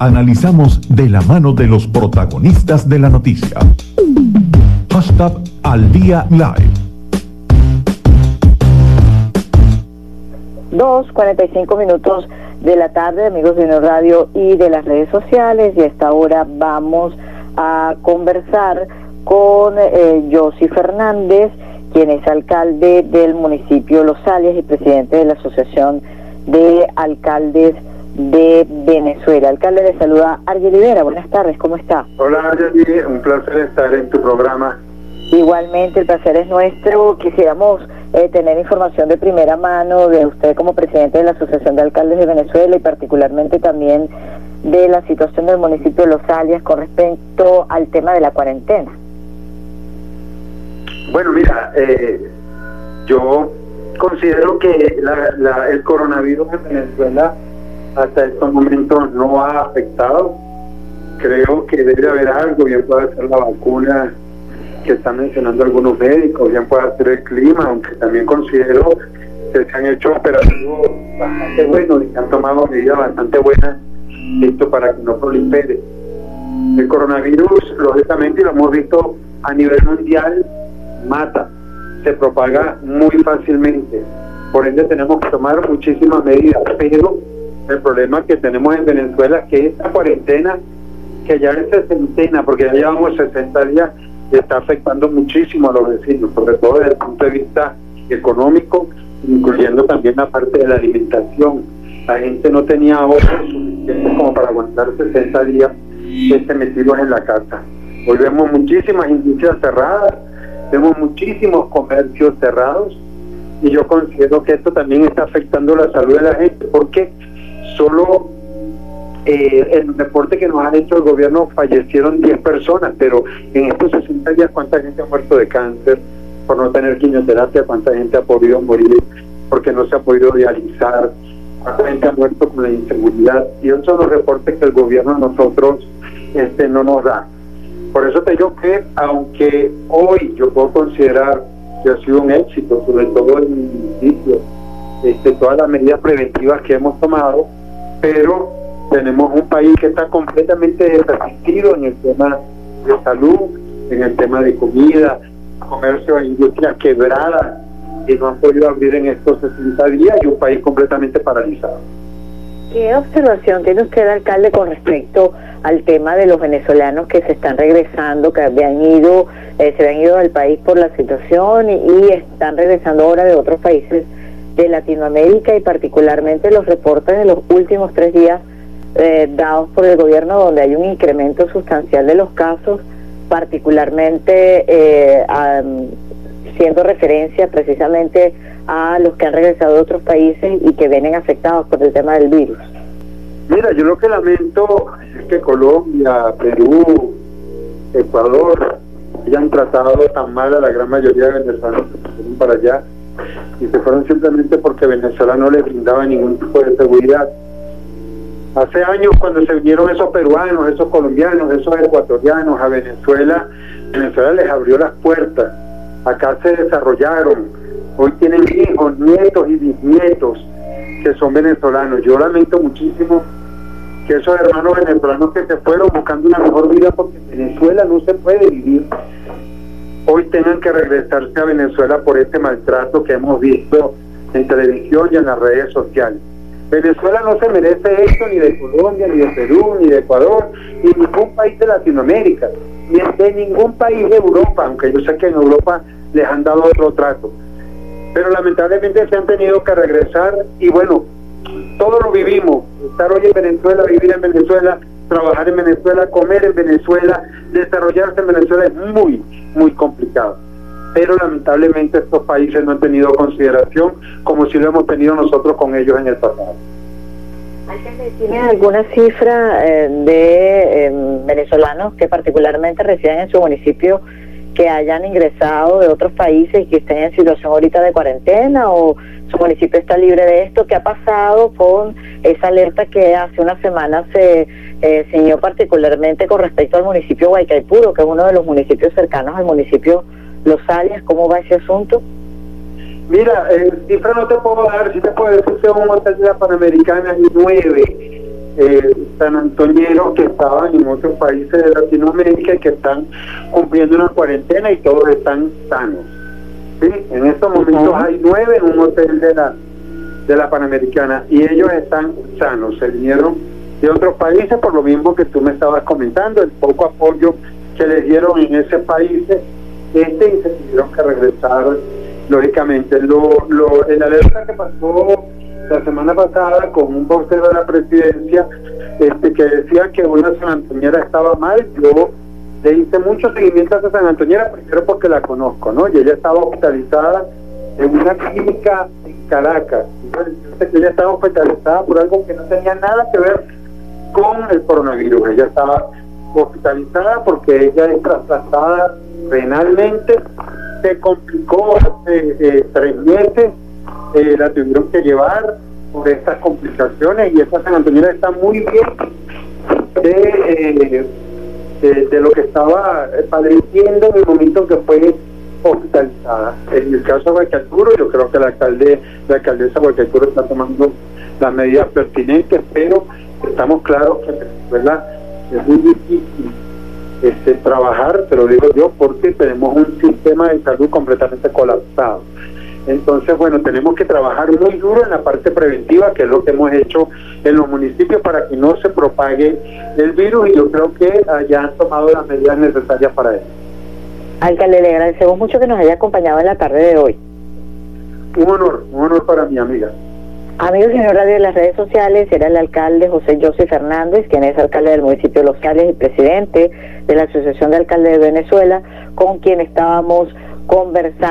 Analizamos de la mano de los protagonistas de la noticia. Hashtag al día live. 2.45 minutos de la tarde, amigos de Unio Radio y de las redes sociales. Y a esta hora vamos a conversar con eh, Fernández, quien es alcalde del municipio Los Alias y presidente de la Asociación de Alcaldes de Venezuela. Alcalde, le saluda Argel Rivera. Buenas tardes, ¿cómo está? Hola Argel, un placer estar en tu programa. Igualmente, el placer es nuestro. Quisiéramos eh, tener información de primera mano de usted como presidente de la Asociación de Alcaldes de Venezuela y particularmente también de la situación del municipio de Los Alias con respecto al tema de la cuarentena. Bueno, mira, eh, yo considero que el coronavirus en Venezuela hasta estos momentos no ha afectado. Creo que debe haber algo, bien puede ser la vacuna que están mencionando algunos médicos, bien puede ser el clima, aunque también considero que se han hecho operativos bastante buenos y han tomado medidas bastante buenas esto para que no prolifere. El coronavirus, lógicamente, lo hemos visto a nivel mundial, mata, se propaga muy fácilmente. Por ende tenemos que tomar muchísimas medidas, pero el problema que tenemos en Venezuela es que esta cuarentena, que ya es sesentena, porque ya llevamos 60 días, está afectando muchísimo a los vecinos, sobre todo desde el punto de vista económico, incluyendo también la parte de la alimentación. La gente no tenía ahorros suficientes como para aguantar 60 días este metidos en la casa. Hoy vemos muchísimas industrias cerradas, vemos muchísimos comercios cerrados y yo considero que esto también está afectando la salud de la gente porque solo eh, el reporte que nos han hecho el gobierno fallecieron 10 personas, pero en estos 60 días cuánta gente ha muerto de cáncer por no tener quimioterapia, cuánta gente ha podido morir porque no se ha podido dializar, cuánta gente ha muerto con la inseguridad y esos son los reportes que el gobierno a nosotros este no nos da. Por eso te digo que aunque hoy yo puedo considerar que ha sido un éxito, sobre todo en mi municipio, este, todas las medidas preventivas que hemos tomado, pero tenemos un país que está completamente resistido en el tema de salud, en el tema de comida, comercio e industria quebrada y no han podido abrir en estos 60 días y un país completamente paralizado. ¿Qué observación tiene usted, alcalde, con respecto al tema de los venezolanos que se están regresando, que habían ido, eh, se habían ido del país por la situación y están regresando ahora de otros países de Latinoamérica y particularmente los reportes de los últimos tres días eh, dados por el gobierno donde hay un incremento sustancial de los casos, particularmente eh, siendo referencia precisamente a los que han regresado de otros países y que vienen afectados por el tema del virus. Mira, yo lo que lamento es que Colombia, Perú, Ecuador hayan tratado tan mal a la gran mayoría de venezolanos que fueron para allá y se fueron simplemente porque Venezuela no les brindaba ningún tipo de seguridad. Hace años cuando se vinieron esos peruanos, esos colombianos, esos ecuatorianos a Venezuela, Venezuela les abrió las puertas, acá se desarrollaron, hoy tienen hijos, nietos y bisnietos que son venezolanos. Yo lamento muchísimo que esos hermanos venezolanos que se fueron buscando una mejor vida porque en Venezuela no se puede vivir hoy tengan que regresarse a Venezuela por este maltrato que hemos visto en televisión y en las redes sociales. Venezuela no se merece esto ni de Colombia, ni de Perú, ni de Ecuador, ni de ningún país de Latinoamérica, ni de ningún país de Europa, aunque yo sé que en Europa les han dado otro trato. Pero lamentablemente se han tenido que regresar y bueno, todos lo vivimos. Estar hoy en Venezuela, vivir en Venezuela, trabajar en Venezuela, comer en Venezuela, desarrollarse en Venezuela es muy, muy complicado. Pero lamentablemente estos países no han tenido consideración como si lo hemos tenido nosotros con ellos en el pasado. ¿Tiene alguna cifra eh, de em, venezolanos que particularmente residen en su municipio que hayan ingresado de otros países y que estén en situación ahorita de cuarentena o su municipio está libre de esto? ¿Qué ha pasado con esa alerta que hace una semana se eh, particularmente con respecto al municipio Guaycaipuro, que es uno de los municipios cercanos al municipio Los Alias. ¿Cómo va ese asunto? Mira, eh, cifra no te puedo dar, si te puedo decir que un hotel de la Panamericana y nueve eh, san antoñeros que estaban en otros países de Latinoamérica y que están cumpliendo una cuarentena y todos están sanos. ¿sí? En estos momentos hay nueve en un hotel de la, de la Panamericana y ellos están sanos, se vinieron de otros países por lo mismo que tú me estabas comentando, el poco apoyo que les dieron en ese país este y se tuvieron que regresar lógicamente. Lo, lo, el alerta que pasó la semana pasada con un vocero de la presidencia este, que decía que una San Antoñera estaba mal, yo le hice mucho seguimiento a esa San Antoñera, primero porque la conozco, ¿no? Y ella estaba hospitalizada en una clínica en Caracas. Entonces, ella estaba hospitalizada por algo que no tenía nada que ver con el coronavirus. Ella estaba hospitalizada porque ella es trasplantada renalmente, se complicó hace eh, tres meses, eh, la tuvieron que llevar por estas complicaciones y esta San Antonio está muy bien eh, de, de, lo que estaba padeciendo en el momento que fue hospitalizada. En el caso de Guaycaturo, yo creo que la alcalde, la alcaldesa Guaycaturo está tomando las medidas pertinentes, pero estamos claros que ¿verdad? es muy difícil este, trabajar, te lo digo yo, porque tenemos un sistema de salud completamente colapsado. Entonces, bueno, tenemos que trabajar muy duro en la parte preventiva, que es lo que hemos hecho en los municipios para que no se propague el virus y yo creo que ya han tomado las medidas necesarias para eso. Alcalde, le agradecemos mucho que nos haya acompañado en la tarde de hoy. Un honor, un honor para mi amiga. Amigos Radio de las redes sociales, era el alcalde José José Fernández, quien es alcalde del municipio de Los Cales y presidente de la Asociación de Alcaldes de Venezuela, con quien estábamos conversando.